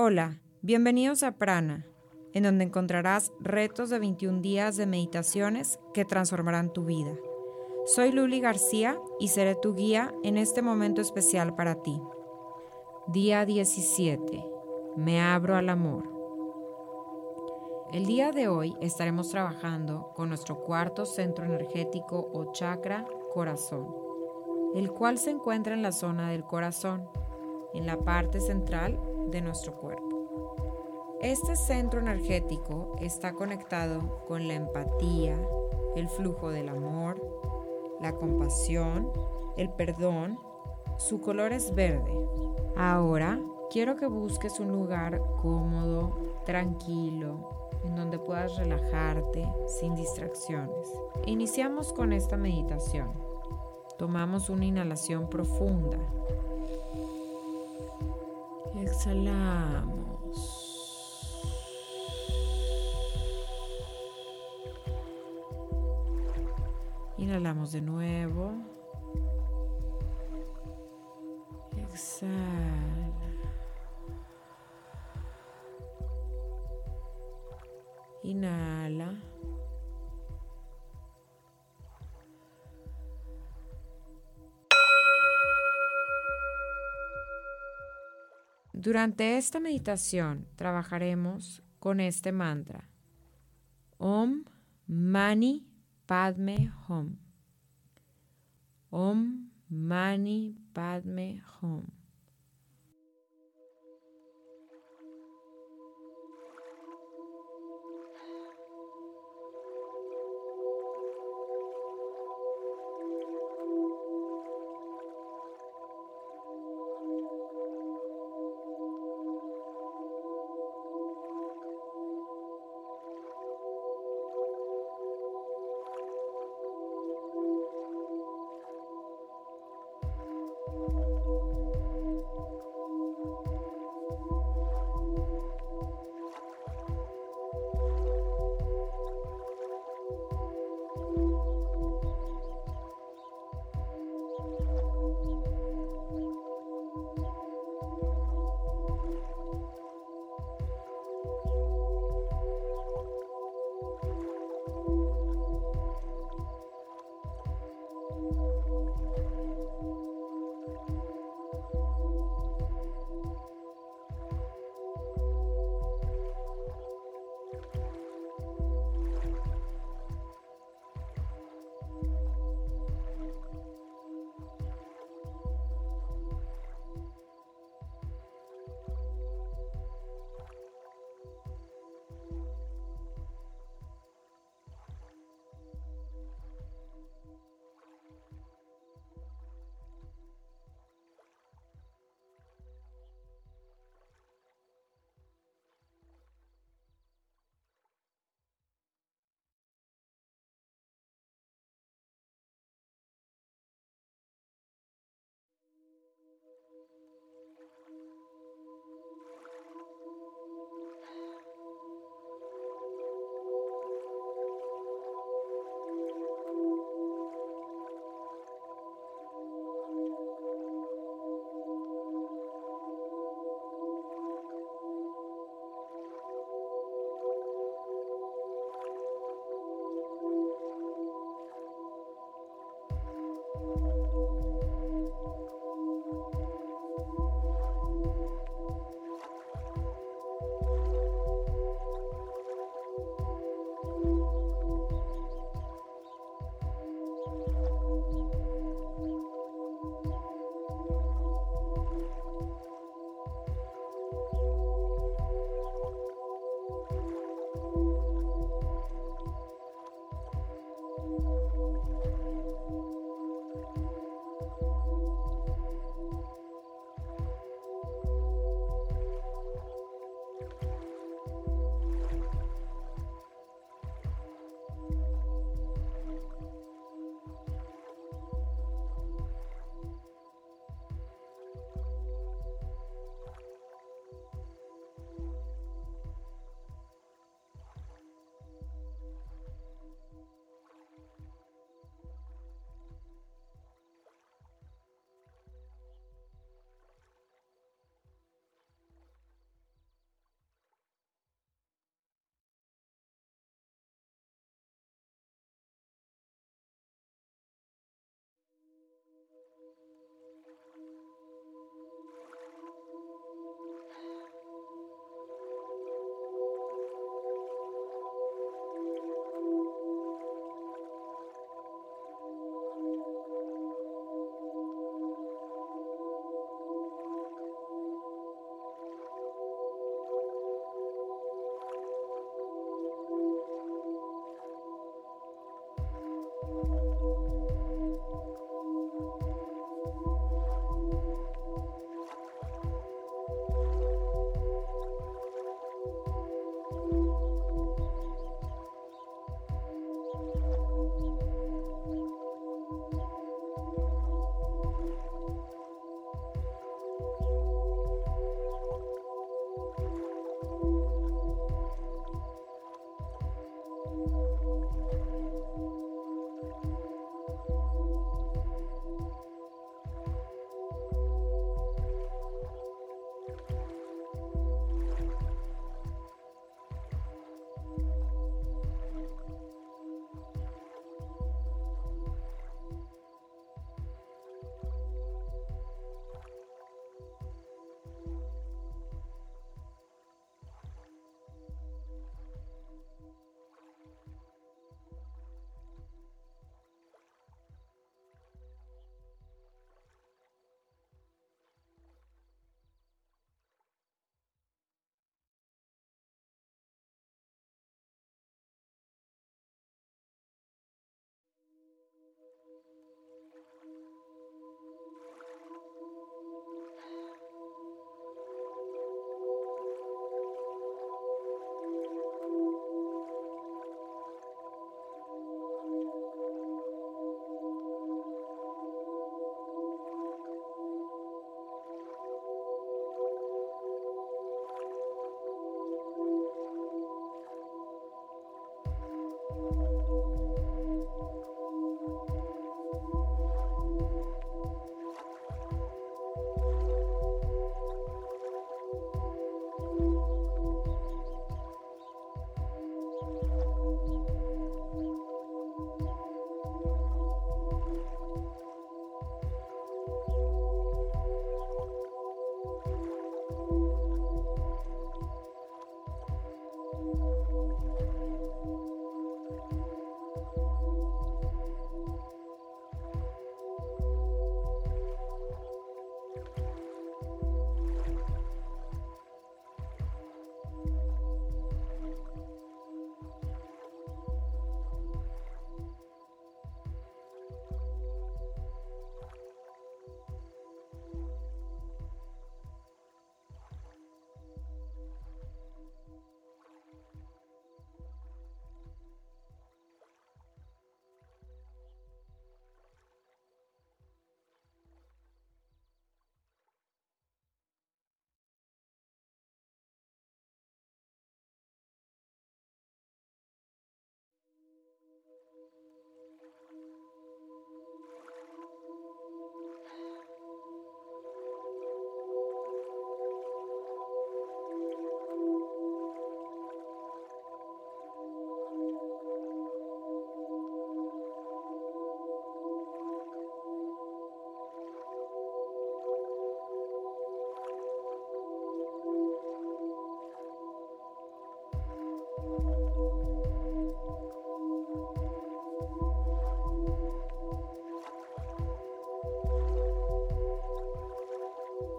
Hola, bienvenidos a Prana, en donde encontrarás retos de 21 días de meditaciones que transformarán tu vida. Soy Luli García y seré tu guía en este momento especial para ti. Día 17. Me abro al amor. El día de hoy estaremos trabajando con nuestro cuarto centro energético o chakra corazón, el cual se encuentra en la zona del corazón, en la parte central de nuestro cuerpo. Este centro energético está conectado con la empatía, el flujo del amor, la compasión, el perdón. Su color es verde. Ahora quiero que busques un lugar cómodo, tranquilo, en donde puedas relajarte sin distracciones. Iniciamos con esta meditación. Tomamos una inhalación profunda exhalamos. Inhalamos de nuevo. Exhala. Inhala. Durante esta meditación trabajaremos con este mantra. Om Mani Padme Hum. Om Mani Padme Hum.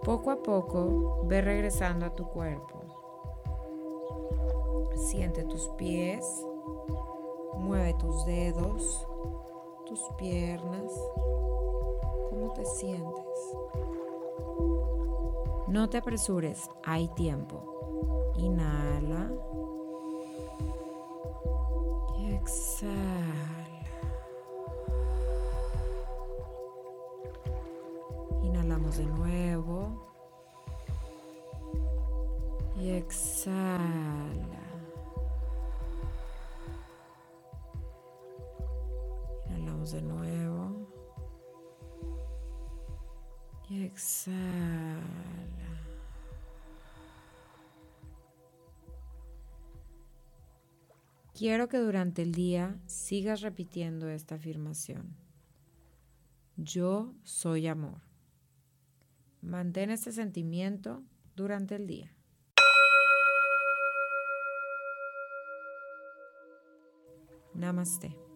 Poco a poco ve regresando a tu cuerpo. Siente tus pies, mueve tus dedos, tus piernas. ¿Cómo te sientes? No te apresures, hay tiempo. Inhala. Y exhala. Y exhala. Inhalamos de nuevo. Y exhala. Quiero que durante el día sigas repitiendo esta afirmación. Yo soy amor. Mantén este sentimiento durante el día. Namaste.